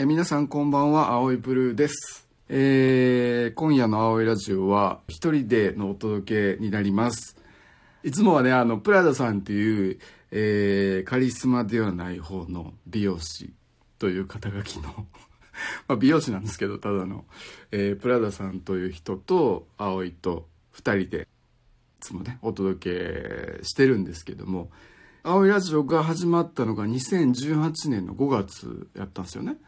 えー皆さんこんばんは、青いブルーです。えー今夜の青いラジオは一人でのお届けになります。いつもはね、あの、プラダさんっていう、えーカリスマではない方の美容師という肩書きの、まあ美容師なんですけど、ただの、えープラダさんという人と、葵と二人で、いつもね、お届けしてるんですけども、青いラジオが始まったのが2018年の5月やったんですよね。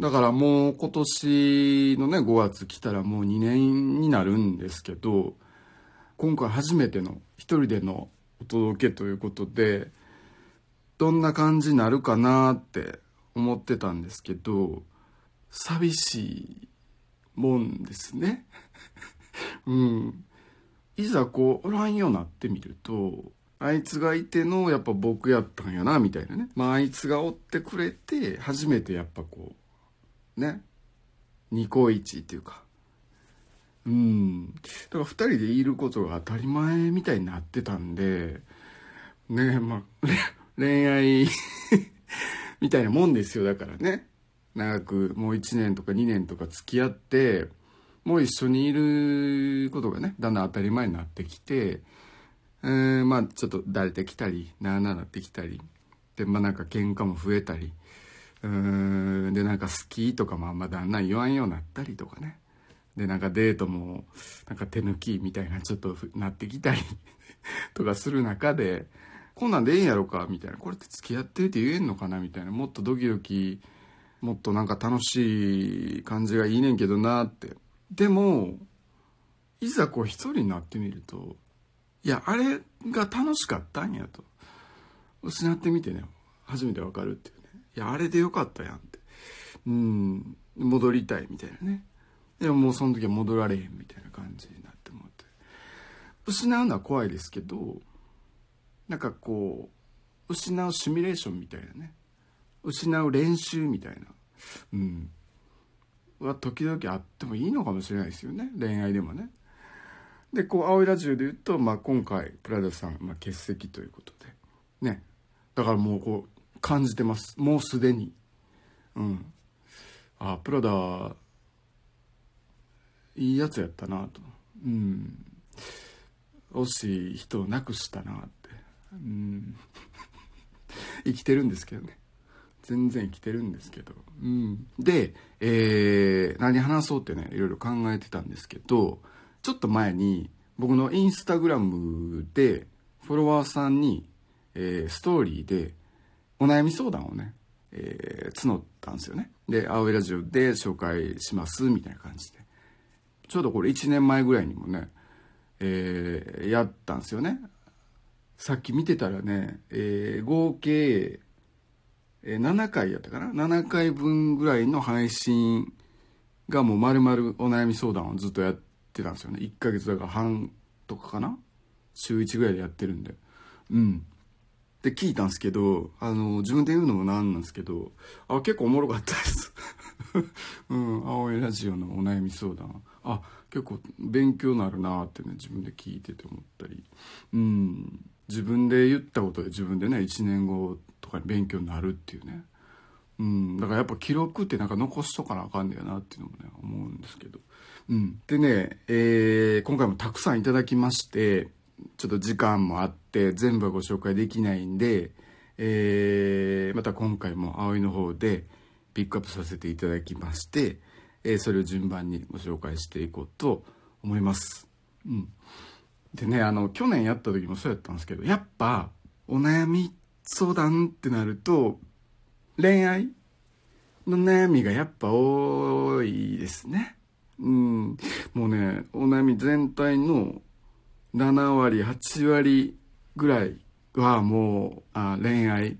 だからもう今年のね、5月来たらもう2年になるんですけど、今回初めての一人でのお届けということで、どんな感じになるかなって思ってたんですけど、寂しいもんですね。うん。いざこう、おらんようになってみると、あいつがいてのやっぱ僕やったんやな、みたいなね。まああいつがおってくれて、初めてやっぱこう、ね。ニコイチっていうか。うん。だから二人でいることが当たり前みたいになってたんで、ねまあ、恋愛 みたいなもんですよ、だからね。長くもう1年とか2年とか付き合って、もう一緒にいることがね、だんだん当たり前になってきて、えー、まあちょっとだれてきたり、なあなあなってきたり、で、まあなんか喧嘩も増えたり、うん、でなんか好きとかもあんまだんだん言わんようになったりとかね。で、なんかデートも、なんか手抜きみたいなちょっとなってきたりとかする中で、こんなんでええんやろかみたいな。これって付き合ってるって言えんのかなみたいな。もっとドキドキ、もっとなんか楽しい感じがいいねんけどなって。でも、いざこう一人になってみると、いや、あれが楽しかったんやと。失ってみてね、初めてわかるっていう。いや、あれでよかったやんって。うん、戻りたいみたいなね。でももうその時は戻られへんみたいな感じになって思って。失うのは怖いですけど、なんかこう、失うシミュレーションみたいなね。失う練習みたいな。うん。は時々あってもいいのかもしれないですよね。恋愛でもね。で、こう、青いラジオで言うと、まあ今回、プラダさん、まあ欠席ということで。ね。だからもうこう、感じてます。もうすでに。うん。あ、プラダ、いいやつやったなと。うん。惜しい人を亡くしたなって。うん。生きてるんですけどね。全然生きてるんですけど。うん。で、えー、何話そうってね、いろいろ考えてたんですけど、ちょっと前に、僕のインスタグラムで、フォロワーさんに、えー、ストーリーで、お悩み相談をね、えー、募ったんですよね。で、青いラジオで紹介します、みたいな感じで。ちょうどこれ1年前ぐらいにもね、えー、やったんですよね。さっき見てたらね、えー、合計、えー、7回やったかな ?7 回分ぐらいの配信がもう丸々お悩み相談をずっとやってたんですよね。1ヶ月だから半とかかな？週1ぐらいでやってるんで。うん。で、聞いたんですけど、あの、自分で言うのもなんなんですけど、あ、結構おもろかったです。うん、青いラジオのお悩み相談。あ、結構勉強なるなってね、自分で聞いてて思ったり。うん、自分で言ったことで自分でね、1年後とかに勉強になるっていうね。うん、だからやっぱ記録ってなんか残しとかなあかんねやなっていうのもね、思うんですけど。うん。でね、えー、今回もたくさんいただきまして、ちょっと時間もあって、全部はご紹介できないんで、えー、また今回も葵の方でピックアップさせていただきまして、えー、それを順番にご紹介していこうと思います。うん。でね、あの、去年やった時もそうやったんですけど、やっぱ、お悩み相談ってなると、恋愛の悩みがやっぱ多いですね。うん。もうね、お悩み全体の7割、8割ぐらいはもうあ恋愛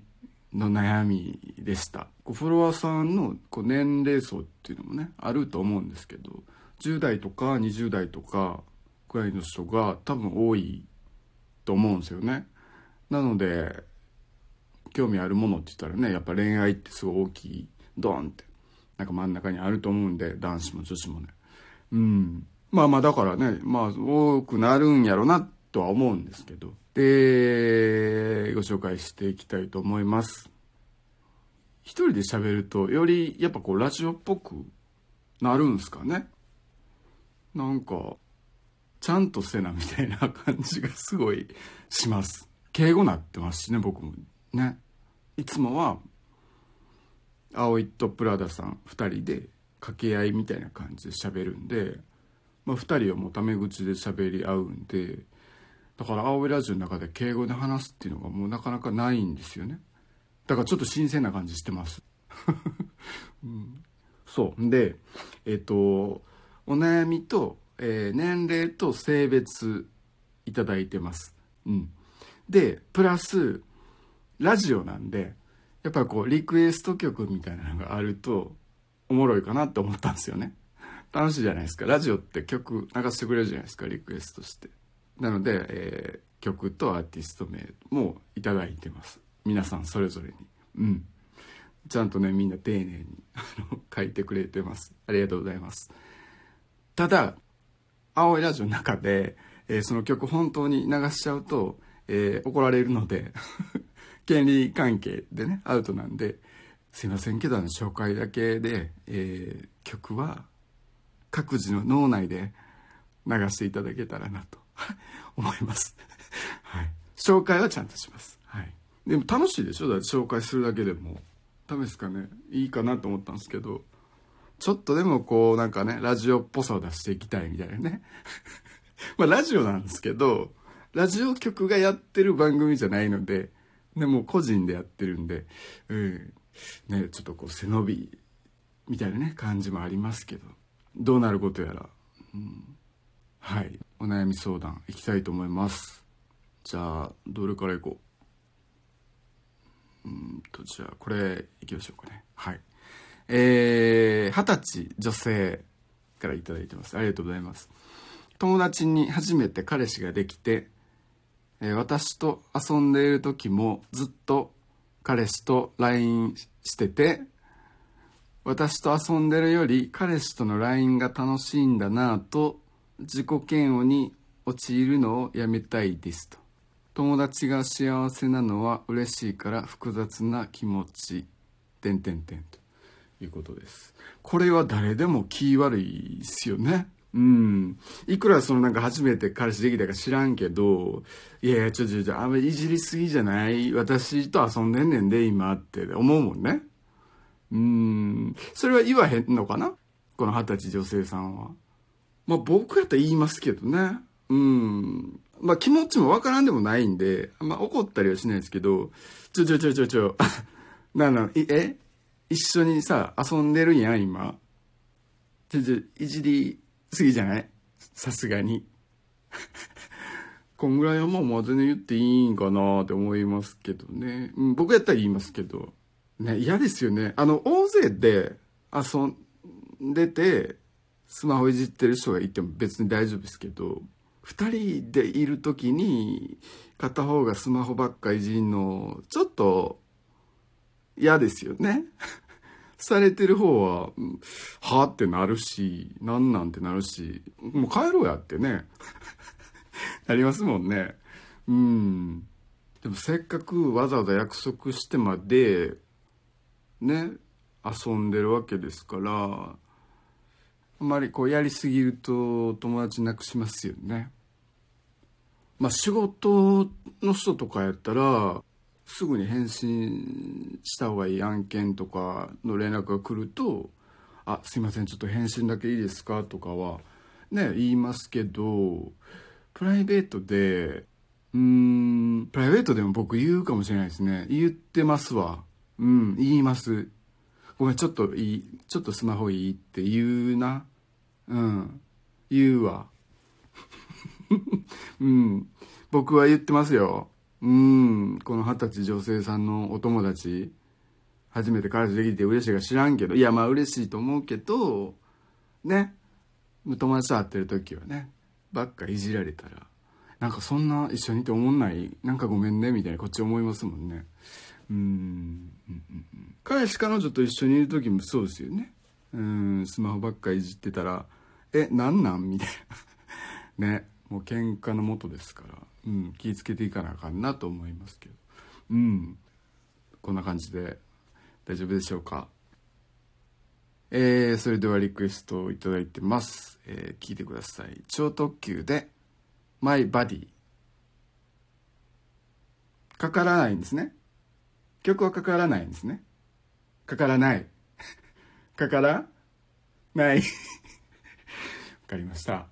の悩みでした。フォロワーさんのこう年齢層っていうのもね、あると思うんですけど、10代とか20代とかぐらいの人が多分多いと思うんですよね。なので、興味あるものって言ったらね、やっぱ恋愛ってすごい大きい、ドンって、なんか真ん中にあると思うんで、男子も女子もね。うん。まあまあだからね、まあ多くなるんやろなとは思うんですけど。で、ご紹介していきたいと思います。一人で喋るとよりやっぱこうラジオっぽくなるんすかねなんかちゃんとせなみたいな感じがすごいします敬語なってますしね僕もねいつもは葵とプラダさん2人で掛け合いみたいな感じで喋るんで、まあ、2人はもうタメ口で喋り合うんでだから青いラジオの中で敬語で話すっていうのがもうなかなかないんですよね。だからちょっと新鮮な感じしてます、うん、そう。でえっ、とお悩みと、えー、年齢と性別いただいてます。うん。でプラスラジオなんでやっぱこうリクエスト曲みたいなのがあるとおもろいかなって思ったんですよね。楽しいじゃないですか。ラジオって曲流してくれるじゃないですかリクエストして。なので、えー、曲とアーティスト名もいただいてます。皆さんそれぞれに。うん。ちゃんとねみんな丁寧に書いてくれてます。ありがとうございます。ただ青いラジオの中で、えー、その曲本当に流しちゃうと、えー、怒られるので 権利関係でねアウトなんですいませんけどあの紹介だけで、えー、曲は各自の脳内で流していただけたらなと。思います。はい、紹介はちゃんとします、はい、でも楽しいでしょ？だって紹介するだけでも。ダメですかね？いいかなと思ったんですけど。ちょっとでもこうなんかねラジオっぽさを出していきたいみたいなね。まあラジオなんですけどラジオ局がやってる番組じゃないのででも個人でやってるんで、うん、ね、ちょっとこう背伸びみたいなね、感じもありますけど、どうなることやら、うん、はい、お悩み相談いきたいと思います。じゃあ、どれからいこう。うんと、じゃあ、これいきましょうかね。はい。えー、二十歳女性から頂いてます。ありがとうございます。友達に初めて彼氏ができて、え私と遊んでいる時もずっと彼氏と LINE してて私と遊んでるより彼氏との LINE が楽しいんだなぁと自己嫌悪に陥るのをやめたいですと。友達が幸せなのは嬉しいから複雑な気持ち。点点点と。いうことです。これは誰でも気悪いですよね。うん。いくらそのなんか初めて彼氏できたか知らんけど、いやいや、ちょちょちょ、あんまりいじりすぎじゃない？私と遊んでんねんで、今って思うもんね。うん。それは言わへんのかな？この二十歳女性さんは。まあ僕やったら言いますけどね。うん。まあ気持ちもわからんでもないんで、まあ怒ったりはしないですけど、ちょちょちょちょちょ、なな、え？一緒にさ、遊んでるんやん、今。ちょちょ、いじりすぎじゃない？さすがに。こんぐらいはもうまあ全然言っていいんかなって思いますけどね。うん、僕やったら言いますけど。ね、嫌ですよね。あの、大勢で遊んでて、スマホいじってる人がいても別に大丈夫ですけど、二人でいる時に片方がスマホばっかいじんの、ちょっと嫌ですよね。されてる方は、はあってなるし、なんなんてなるし、もう帰ろうやってね。なりますもんね。うん。でもせっかくわざわざ約束してまで、ね、遊んでるわけですから、あまりこうやりすぎると友達なくしますよね。まあ仕事の人とかやったら、すぐに返信した方がいい案件とかの連絡が来ると「あすいませんちょっと返信だけいいですか?」とかはね言いますけどプライベートでうーんプライベートでも僕言うかもしれないですね言ってますわうん言います。ごめんちょっといいちょっとスマホいいって言うな。うん言うわ。うん僕は言ってますよ。うんこの二十歳女性さんのお友達。初めて彼氏できて嬉しいか知らんけど。いやまあ嬉しいと思うけどね。友達と会ってる時はねばっかいじられたらなんかそんな一緒にいて思んない？なんかごめんねみたいなこっち思いますもんね。うん彼氏彼女と一緒にいる時もそうですよね。うんスマホばっかいじってたらえなんなん？みたいな。ね。もう喧嘩のもとですから。うん、気ぃつけていかなあかんなと思いますけど、うん、こんな感じで大丈夫でしょうか？えー、それではリクエストをいただいてます。えー、聞いてください。超特急で、マイバディ。かからないんですね。曲はかからないんですね。かからない。かからない。わかりました。